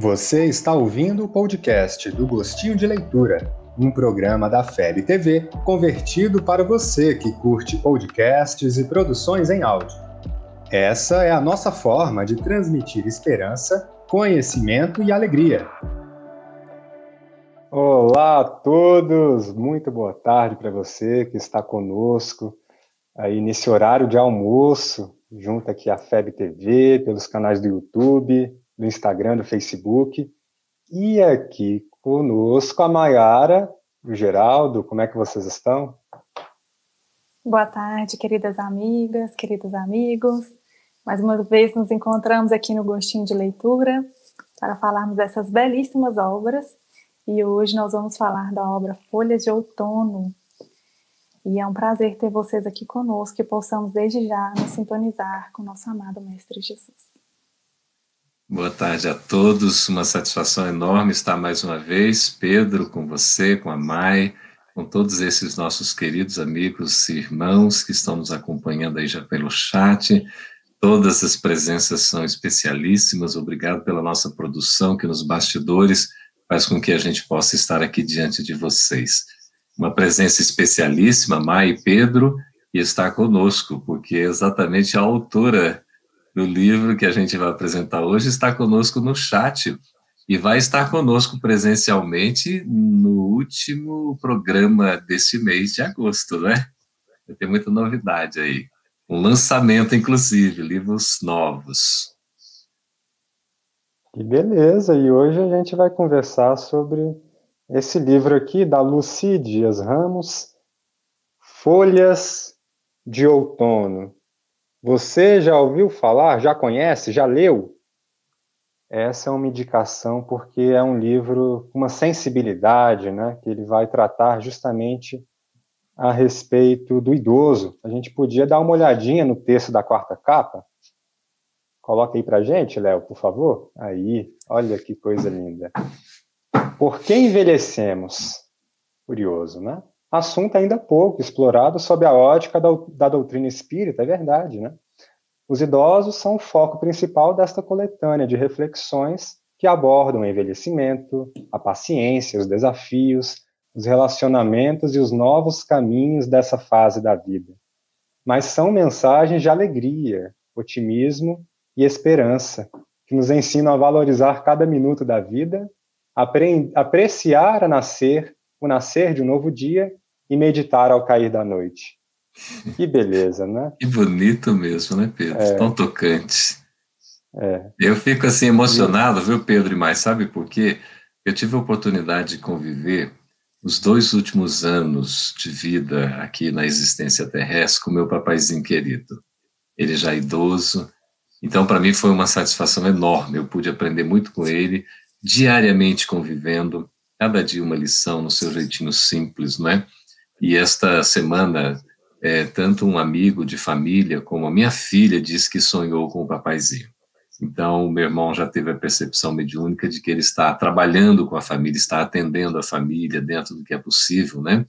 Você está ouvindo o podcast do Gostinho de Leitura, um programa da FEB TV convertido para você que curte podcasts e produções em áudio. Essa é a nossa forma de transmitir esperança, conhecimento e alegria. Olá a todos, muito boa tarde para você que está conosco aí nesse horário de almoço, junto aqui à FEB TV, pelos canais do YouTube, do Instagram, do Facebook. E aqui conosco a Maiara, o Geraldo. Como é que vocês estão? Boa tarde, queridas amigas, queridos amigos. Mais uma vez nos encontramos aqui no Gostinho de Leitura para falarmos dessas belíssimas obras. E hoje nós vamos falar da obra Folhas de Outono. E é um prazer ter vocês aqui conosco e possamos desde já nos sintonizar com nosso amado Mestre Jesus. Boa tarde a todos, uma satisfação enorme estar mais uma vez, Pedro, com você, com a Mai, com todos esses nossos queridos amigos e irmãos que estão nos acompanhando aí já pelo chat. Todas as presenças são especialíssimas, obrigado pela nossa produção, que nos bastidores faz com que a gente possa estar aqui diante de vocês. Uma presença especialíssima, Mai e Pedro, e está conosco, porque é exatamente a autora do livro que a gente vai apresentar hoje está conosco no chat e vai estar conosco presencialmente no último programa deste mês de agosto, né? Ter muita novidade aí. Um lançamento, inclusive, livros novos. Que beleza! E hoje a gente vai conversar sobre esse livro aqui da Lucy Dias Ramos, Folhas de Outono. Você já ouviu falar, já conhece, já leu? Essa é uma indicação porque é um livro com uma sensibilidade, né, que ele vai tratar justamente a respeito do idoso. A gente podia dar uma olhadinha no texto da quarta capa? Coloca aí pra gente, Léo, por favor. Aí, olha que coisa linda. Por que envelhecemos? Curioso, né? assunto ainda pouco explorado sob a ótica da, da doutrina espírita, é verdade, né? Os idosos são o foco principal desta coletânea de reflexões que abordam o envelhecimento, a paciência, os desafios, os relacionamentos e os novos caminhos dessa fase da vida. Mas são mensagens de alegria, otimismo e esperança, que nos ensinam a valorizar cada minuto da vida, apreciar a nascer o nascer de um novo dia e meditar ao cair da noite. Que beleza, né? Que bonito mesmo, né, Pedro? É. Tão tocante. É. Eu fico assim emocionado, viu, Pedro, e mais, sabe por quê? Eu tive a oportunidade de conviver os dois últimos anos de vida aqui na existência terrestre com meu papaizinho querido. Ele já é idoso, então para mim foi uma satisfação enorme. Eu pude aprender muito com ele, diariamente convivendo, cada dia uma lição no seu jeitinho simples, não é? E esta semana, é, tanto um amigo de família como a minha filha disse que sonhou com o papaizinho. Então, o meu irmão já teve a percepção mediúnica de que ele está trabalhando com a família, está atendendo a família dentro do que é possível, né?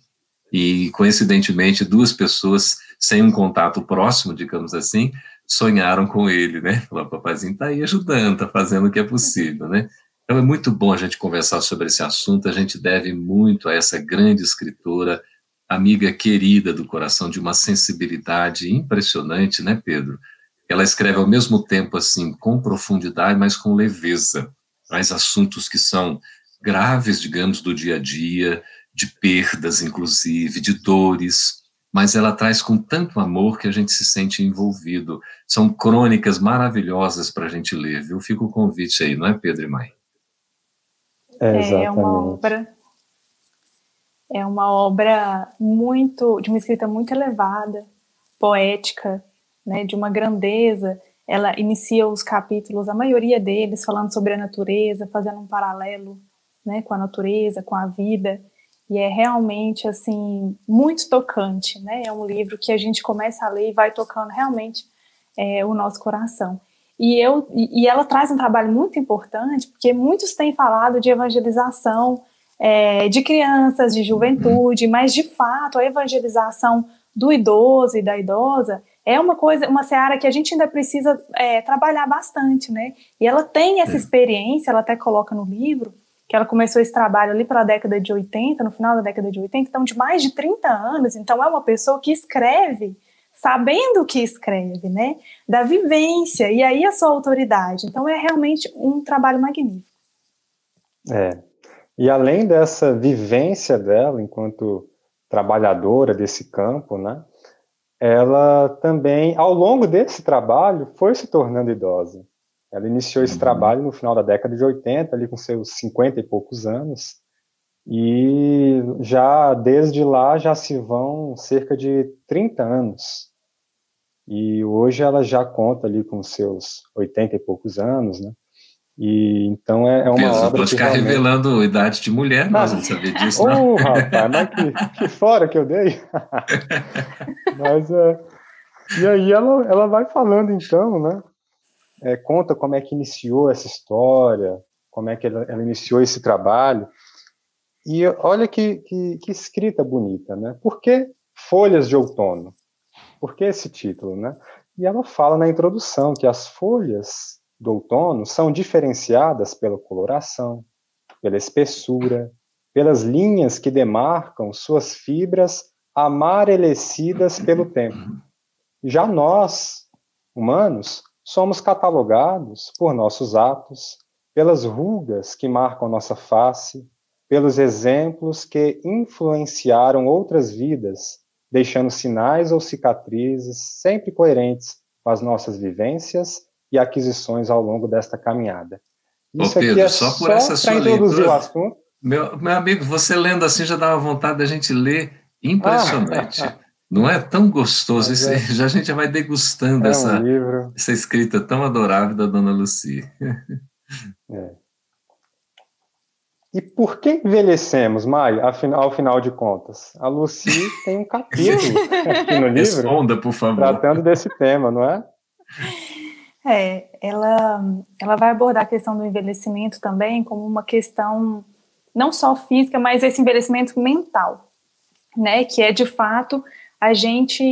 E, coincidentemente, duas pessoas sem um contato próximo, digamos assim, sonharam com ele, né? O papaizinho está aí ajudando, está fazendo o que é possível, né? Então, é muito bom a gente conversar sobre esse assunto, a gente deve muito a essa grande escritora, amiga querida do coração, de uma sensibilidade impressionante, né, Pedro? Ela escreve ao mesmo tempo, assim, com profundidade, mas com leveza. Traz assuntos que são graves, digamos, do dia a dia, de perdas, inclusive, de dores, mas ela traz com tanto amor que a gente se sente envolvido. São crônicas maravilhosas para a gente ler, viu? Fica o convite aí, não é, Pedro e Mãe? É, é uma obra é uma obra muito, de uma escrita muito elevada, poética, né, de uma grandeza. Ela inicia os capítulos, a maioria deles, falando sobre a natureza, fazendo um paralelo né, com a natureza, com a vida. E é realmente, assim, muito tocante, né? É um livro que a gente começa a ler e vai tocando realmente é, o nosso coração. E, eu, e ela traz um trabalho muito importante, porque muitos têm falado de evangelização é, de crianças, de juventude, mas de fato a evangelização do idoso e da idosa, é uma coisa, uma seara que a gente ainda precisa é, trabalhar bastante, né? E ela tem essa experiência, ela até coloca no livro, que ela começou esse trabalho ali pela década de 80, no final da década de 80, então de mais de 30 anos, então é uma pessoa que escreve sabendo o que escreve, né? Da vivência, e aí a sua autoridade. Então é realmente um trabalho magnífico. É. E além dessa vivência dela enquanto trabalhadora desse campo, né? Ela também, ao longo desse trabalho, foi se tornando idosa. Ela iniciou esse uhum. trabalho no final da década de 80, ali com seus 50 e poucos anos, e já desde lá já se vão cerca de 30 anos. E hoje ela já conta ali com seus 80 e poucos anos, né? E então é, é uma Penso, obra. Pode ficar realmente... revelando idade de mulher, mas não sabia disso. Ô, oh, rapaz, mas que, que, fora que eu dei. mas é. E aí ela, ela vai falando então, né? É, conta como é que iniciou essa história, como é que ela, ela iniciou esse trabalho. E olha que, que, que, escrita bonita, né? Por que Folhas de Outono? Por que esse título, né? E ela fala na introdução que as folhas do outono são diferenciadas pela coloração, pela espessura, pelas linhas que demarcam suas fibras amarelecidas pelo tempo. Já nós, humanos, somos catalogados por nossos atos, pelas rugas que marcam nossa face, pelos exemplos que influenciaram outras vidas deixando sinais ou cicatrizes sempre coerentes com as nossas vivências e aquisições ao longo desta caminhada. Isso Ô Pedro, aqui é só por só essa sua introduzir leitura, o assunto. Meu, meu amigo, você lendo assim já dá vontade da gente ler impressionante. Ah. Não é tão gostoso, é, já a gente vai degustando é essa, um essa escrita tão adorável da Dona Lucy. É. E por que envelhecemos, Mai, ao final de contas? A Lucy tem um capítulo aqui no livro Responda, por favor. tratando desse tema, não é? É, ela, ela vai abordar a questão do envelhecimento também como uma questão não só física, mas esse envelhecimento mental, né? Que é de fato a gente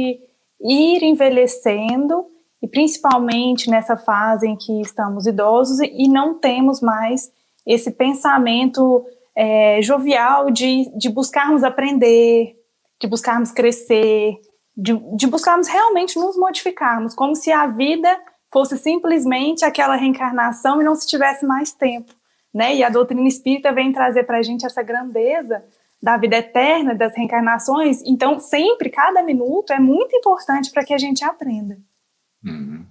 ir envelhecendo e principalmente nessa fase em que estamos idosos e não temos mais esse pensamento é, jovial de, de buscarmos aprender, de buscarmos crescer, de, de buscarmos realmente nos modificarmos, como se a vida fosse simplesmente aquela reencarnação e não se tivesse mais tempo. Né? E a doutrina espírita vem trazer para a gente essa grandeza da vida eterna, das reencarnações. Então, sempre, cada minuto é muito importante para que a gente aprenda. Uhum.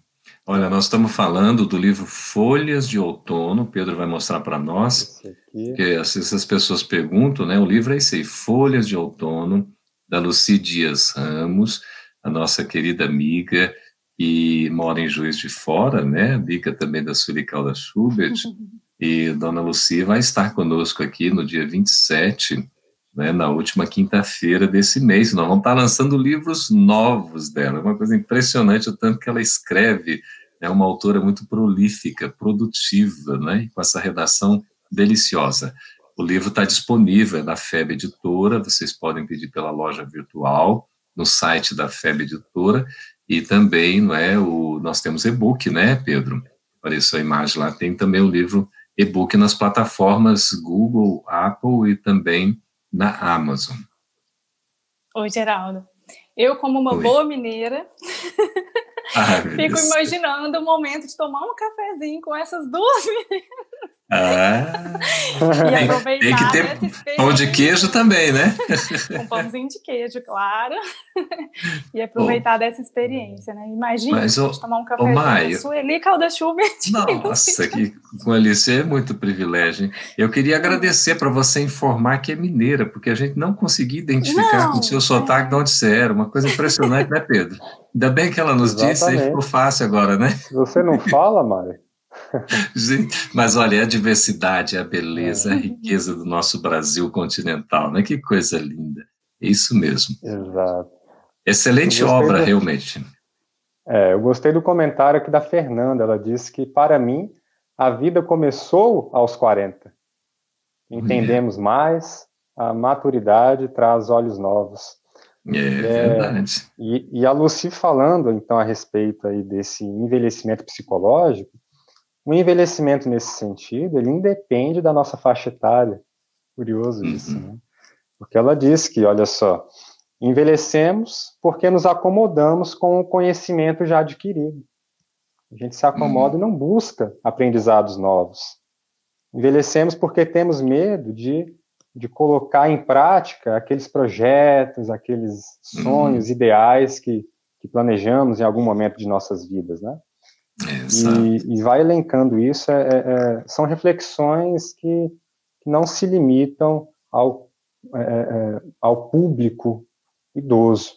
Olha, nós estamos falando do livro Folhas de Outono, Pedro vai mostrar para nós, que se as pessoas perguntam, né, o livro é esse aí, Folhas de Outono, da Luci Dias Ramos, a nossa querida amiga, que mora em Juiz de Fora, né, amiga também da Suricalda Schubert, e Dona Luci vai estar conosco aqui no dia 27, né, na última quinta-feira desse mês. Nós vamos estar lançando livros novos dela, é uma coisa impressionante o tanto que ela escreve, é uma autora muito prolífica, produtiva, né? com essa redação deliciosa. O livro está disponível na FEB Editora, vocês podem pedir pela loja virtual, no site da FEB Editora, e também, não é, o, nós temos e-book, né, Pedro? Apareceu a imagem lá, tem também o livro e-book nas plataformas Google, Apple e também na Amazon. Oi, Geraldo. Eu, como uma Oi. boa mineira, ah, fico imaginando o momento de tomar um cafezinho com essas duas meninas. Ah, e aproveitar tem que ter pão de queijo também, né? Um pãozinho de queijo, claro. E aproveitar dessa experiência, né? Imagina Mas, oh, tomar um oh, Maio, Sueli Calda-Chuva. Nossa, que, com a Alice é muito privilégio. Hein? Eu queria agradecer para você informar que é mineira, porque a gente não conseguia identificar não, com o seu sotaque é... de onde você era. Uma coisa impressionante, né, Pedro? Ainda bem que ela nos Exatamente. disse, aí ficou fácil agora, né? Você não fala, Mário? Gente, mas olha, a diversidade, a beleza, a é. riqueza do nosso Brasil continental, né? Que coisa linda. É isso mesmo. Exato. Excelente obra, do... realmente. É, eu gostei do comentário aqui da Fernanda. Ela disse que, para mim, a vida começou aos 40. Entendemos mais, a maturidade traz olhos novos. É, é verdade. E, e, a Lucy falando, então, a respeito aí desse envelhecimento psicológico, o envelhecimento nesse sentido, ele independe da nossa faixa etária. Curioso uhum. isso, né? Porque ela diz que, olha só, envelhecemos porque nos acomodamos com o conhecimento já adquirido. A gente se acomoda uhum. e não busca aprendizados novos. Envelhecemos porque temos medo de, de colocar em prática aqueles projetos, aqueles sonhos, uhum. ideais que, que planejamos em algum momento de nossas vidas, né? E, e, vai elencando isso, é, é, é, são reflexões que, não se limitam ao, é, é, ao público idoso,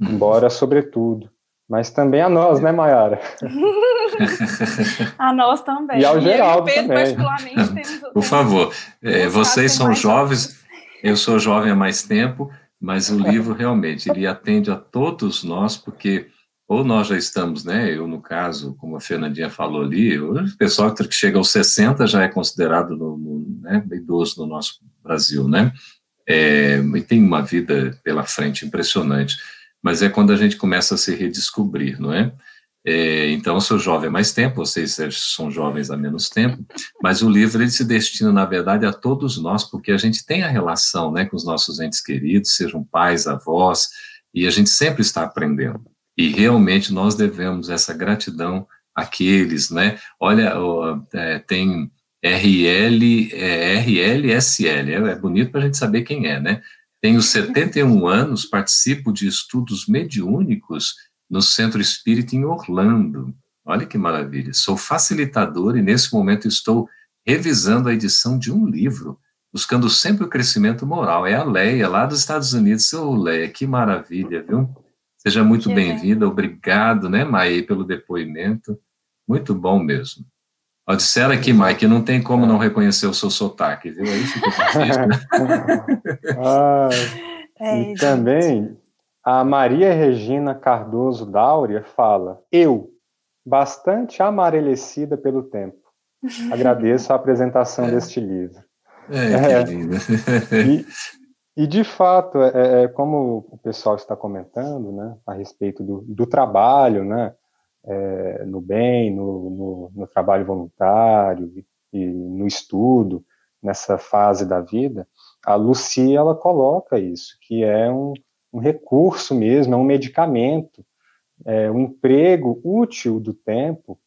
uhum. embora sobretudo, mas também a nós, né, Mayara? a nós também. E ao Pedro, também. particularmente, temos, Por favor, é, vocês são jovens, eu sou jovem há mais tempo, mas o livro realmente, ele atende a todos nós, porque ou nós já estamos, né, eu no caso, como a Fernandinha falou ali, o pessoal que chega aos 60 já é considerado no, no, né, idoso no nosso Brasil, né, é, e tem uma vida pela frente impressionante, mas é quando a gente começa a se redescobrir, não é? é então, eu sou jovem há mais tempo, vocês são jovens há menos tempo, mas o livro ele se destina, na verdade, a todos nós, porque a gente tem a relação né, com os nossos entes queridos, sejam pais, avós, e a gente sempre está aprendendo. E realmente nós devemos essa gratidão àqueles, né? Olha, é, tem RL, é, RLSL, é, é bonito para a gente saber quem é, né? Tenho 71 anos, participo de estudos mediúnicos no Centro Espírita em Orlando. Olha que maravilha. Sou facilitador e nesse momento estou revisando a edição de um livro, buscando sempre o crescimento moral. É a Leia, lá dos Estados Unidos. Ô, Leia, que maravilha, viu? Seja muito bem-vinda, obrigado, né, Maí, pelo depoimento. Muito bom mesmo. Ó, disseram aqui, Mike, não tem como não reconhecer o seu sotaque, viu? Aí fica difícil, né? ah, é, e também a Maria Regina Cardoso Dáurea fala: Eu, bastante amarelecida pelo tempo, agradeço a apresentação é. deste livro. É, é, que lindo. e, e, de fato, é, é, como o pessoal está comentando, né, a respeito do, do trabalho, né, é, no bem, no, no, no, trabalho voluntário e no estudo, nessa fase da vida, a Lucy, ela coloca isso, que é um, um recurso mesmo, é um medicamento, é um emprego útil do tempo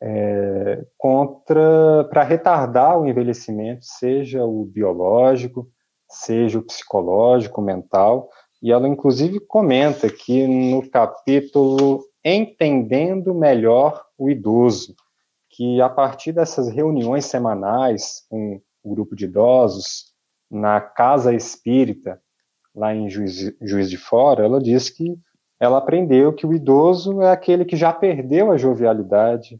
é, contra para retardar o envelhecimento, seja o biológico, seja o psicológico, mental, e ela inclusive comenta que no capítulo Entendendo Melhor o Idoso, que a partir dessas reuniões semanais com o grupo de idosos na Casa Espírita, lá em Juiz, Juiz de Fora, ela diz que ela aprendeu que o idoso é aquele que já perdeu a jovialidade,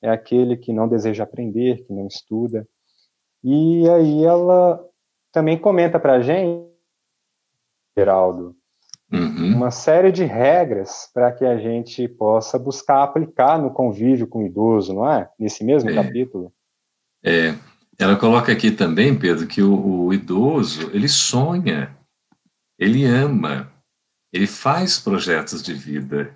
é aquele que não deseja aprender, que não estuda. E aí ela também comenta para a gente, Geraldo, uhum. uma série de regras para que a gente possa buscar aplicar no convívio com o idoso, não é? Nesse mesmo é. capítulo. É. Ela coloca aqui também, Pedro, que o, o idoso, ele sonha, ele ama, ele faz projetos de vida,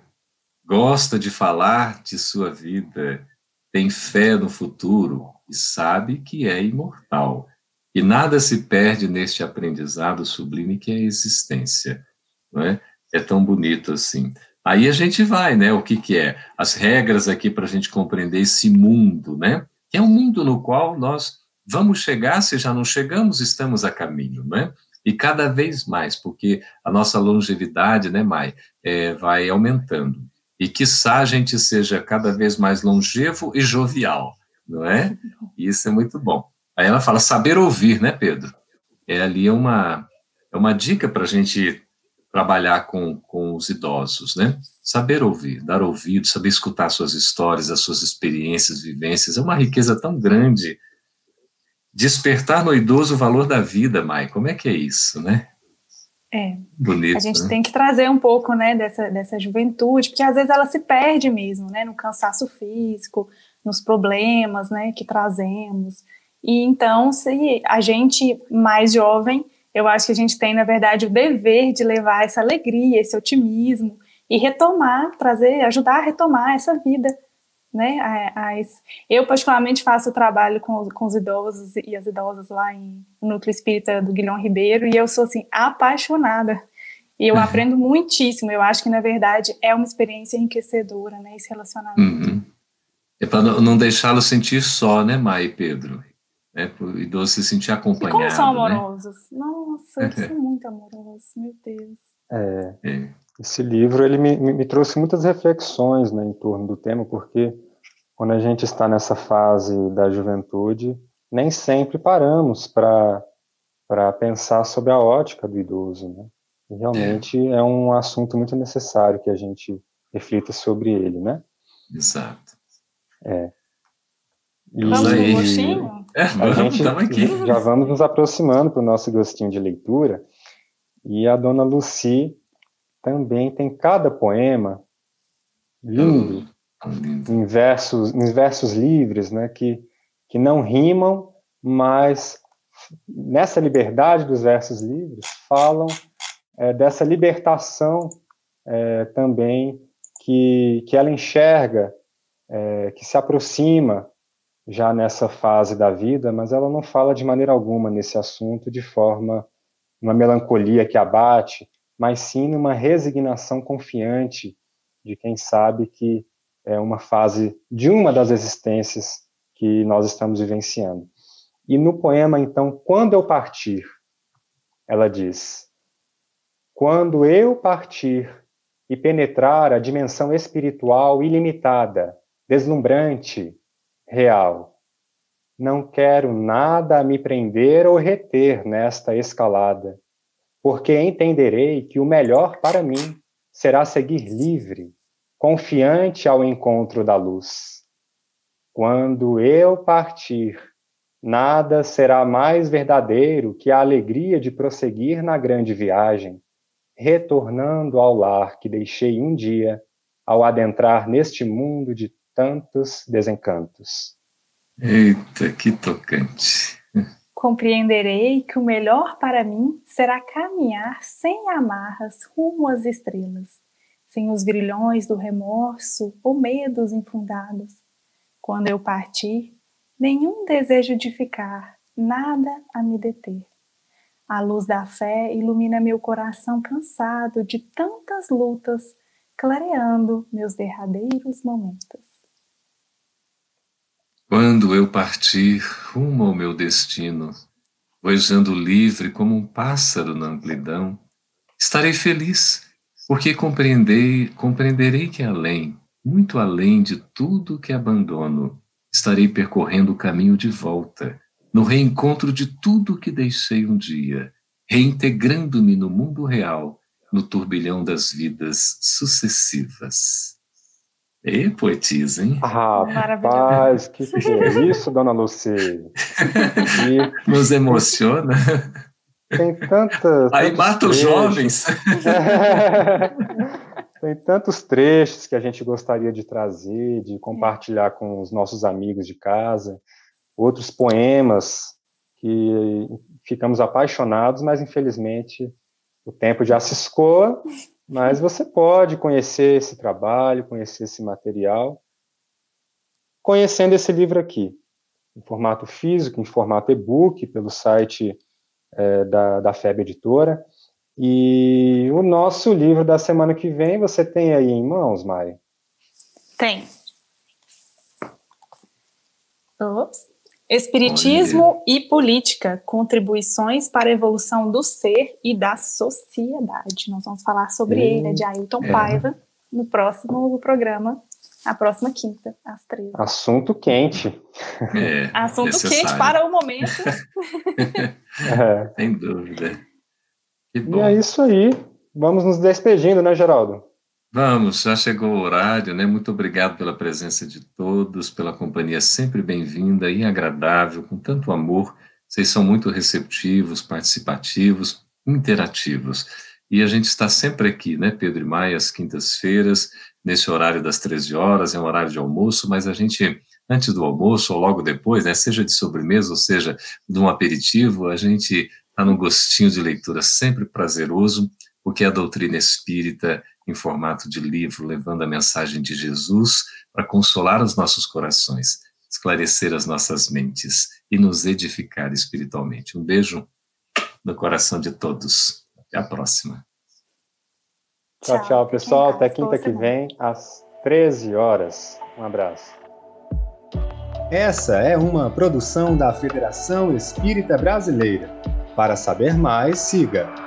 gosta de falar de sua vida, tem fé no futuro e sabe que é imortal. E nada se perde neste aprendizado sublime que é a existência. Não é? é tão bonito assim. Aí a gente vai, né? O que, que é? As regras aqui para a gente compreender esse mundo, né? Que é um mundo no qual nós vamos chegar, se já não chegamos, estamos a caminho, né? E cada vez mais, porque a nossa longevidade, né, Mai, é, vai aumentando. E que a gente seja cada vez mais longevo e jovial, não é? E isso é muito bom. Aí ela fala saber ouvir, né, Pedro? É ali uma, é uma dica para a gente trabalhar com, com os idosos, né? Saber ouvir, dar ouvido, saber escutar suas histórias, as suas experiências, vivências, é uma riqueza tão grande. Despertar no idoso o valor da vida, Mai, como é que é isso, né? É. Bonito. A gente né? tem que trazer um pouco, né, dessa, dessa juventude, porque às vezes ela se perde mesmo, né, no cansaço físico, nos problemas, né, que trazemos. E então, se a gente mais jovem Eu acho que a gente tem, na verdade, o dever de levar essa alegria, esse otimismo e retomar, trazer, ajudar a retomar essa vida né? eu, particularmente, faço o trabalho com, com os idosos e as idosas lá em, no Núcleo Espírita do Guilhom Ribeiro e eu sou, assim, apaixonada. E eu uhum. aprendo muitíssimo. Eu acho que, na verdade, é uma experiência enriquecedora, né? Esse relacionamento. Uhum. É para não deixá-lo sentir só, né, Mai e Pedro? É para o idoso se sentir acompanhado. E como são né? amorosos. Né? Nossa, eles são muito amorosos, meu Deus. É. é. Esse livro ele me, me, trouxe muitas reflexões né, em torno do tema, porque quando a gente está nessa fase da juventude, nem sempre paramos para pensar sobre a ótica do idoso. Né? E realmente é. é um assunto muito necessário que a gente reflita sobre ele, né? Exato. É. E, vamos no gostinho? É, a gente já vamos nos aproximando para o nosso gostinho de leitura. E a dona Lucy também tem cada poema lindo, oh, em, versos, em versos livres, né, que, que não rimam, mas nessa liberdade dos versos livres falam é, dessa libertação é, também que, que ela enxerga, é, que se aproxima já nessa fase da vida, mas ela não fala de maneira alguma nesse assunto de forma uma melancolia que abate, mas sim numa resignação confiante de quem sabe que é uma fase de uma das existências que nós estamos vivenciando. E no poema, então, Quando eu partir, ela diz: Quando eu partir e penetrar a dimensão espiritual ilimitada, deslumbrante, real, não quero nada a me prender ou reter nesta escalada porque entenderei que o melhor para mim será seguir livre, confiante ao encontro da luz. Quando eu partir, nada será mais verdadeiro que a alegria de prosseguir na grande viagem, retornando ao lar que deixei um dia ao adentrar neste mundo de tantos desencantos. Eita, que tocante! Compreenderei que o melhor para mim será caminhar sem amarras rumo às estrelas, sem os grilhões do remorso ou medos infundados. Quando eu partir, nenhum desejo de ficar, nada a me deter. A luz da fé ilumina meu coração cansado de tantas lutas, clareando meus derradeiros momentos. Quando eu partir rumo ao meu destino, voejando livre como um pássaro na amplidão, estarei feliz, porque compreendei, compreenderei que além, muito além de tudo que abandono, estarei percorrendo o caminho de volta, no reencontro de tudo que deixei um dia, reintegrando-me no mundo real, no turbilhão das vidas sucessivas. E poetisa, hein? Rapaz, que, que é isso, dona Lucy? E... Nos emociona. Tem tanta. Aí mata os jovens. Tem tantos trechos que a gente gostaria de trazer, de compartilhar com os nossos amigos de casa, outros poemas que ficamos apaixonados, mas infelizmente o tempo já se escoa mas você pode conhecer esse trabalho, conhecer esse material, conhecendo esse livro aqui, em formato físico, em formato e-book, pelo site é, da, da FEB Editora. E o nosso livro da semana que vem, você tem aí em mãos, Mari? Tem. Ops. Espiritismo Olha. e política, contribuições para a evolução do ser e da sociedade. Nós vamos falar sobre ele, né, de Ailton é. Paiva, no próximo programa, a próxima quinta, às 13. Assunto quente. É, Assunto necessário. quente para o momento. é. Sem dúvida. E é isso aí. Vamos nos despedindo, né, Geraldo? Vamos, já chegou o horário, né? Muito obrigado pela presença de todos, pela companhia sempre bem-vinda e agradável, com tanto amor. Vocês são muito receptivos, participativos, interativos. E a gente está sempre aqui, né, Pedro e Maia, às quintas-feiras, nesse horário das 13 horas, é um horário de almoço, mas a gente, antes do almoço ou logo depois, né, seja de sobremesa ou seja de um aperitivo, a gente está no gostinho de leitura sempre prazeroso, porque a doutrina espírita, em formato de livro, levando a mensagem de Jesus para consolar os nossos corações, esclarecer as nossas mentes e nos edificar espiritualmente. Um beijo no coração de todos. Até a próxima. Tchau, tchau, pessoal. Até quinta que vem, às 13 horas. Um abraço. Essa é uma produção da Federação Espírita Brasileira. Para saber mais, siga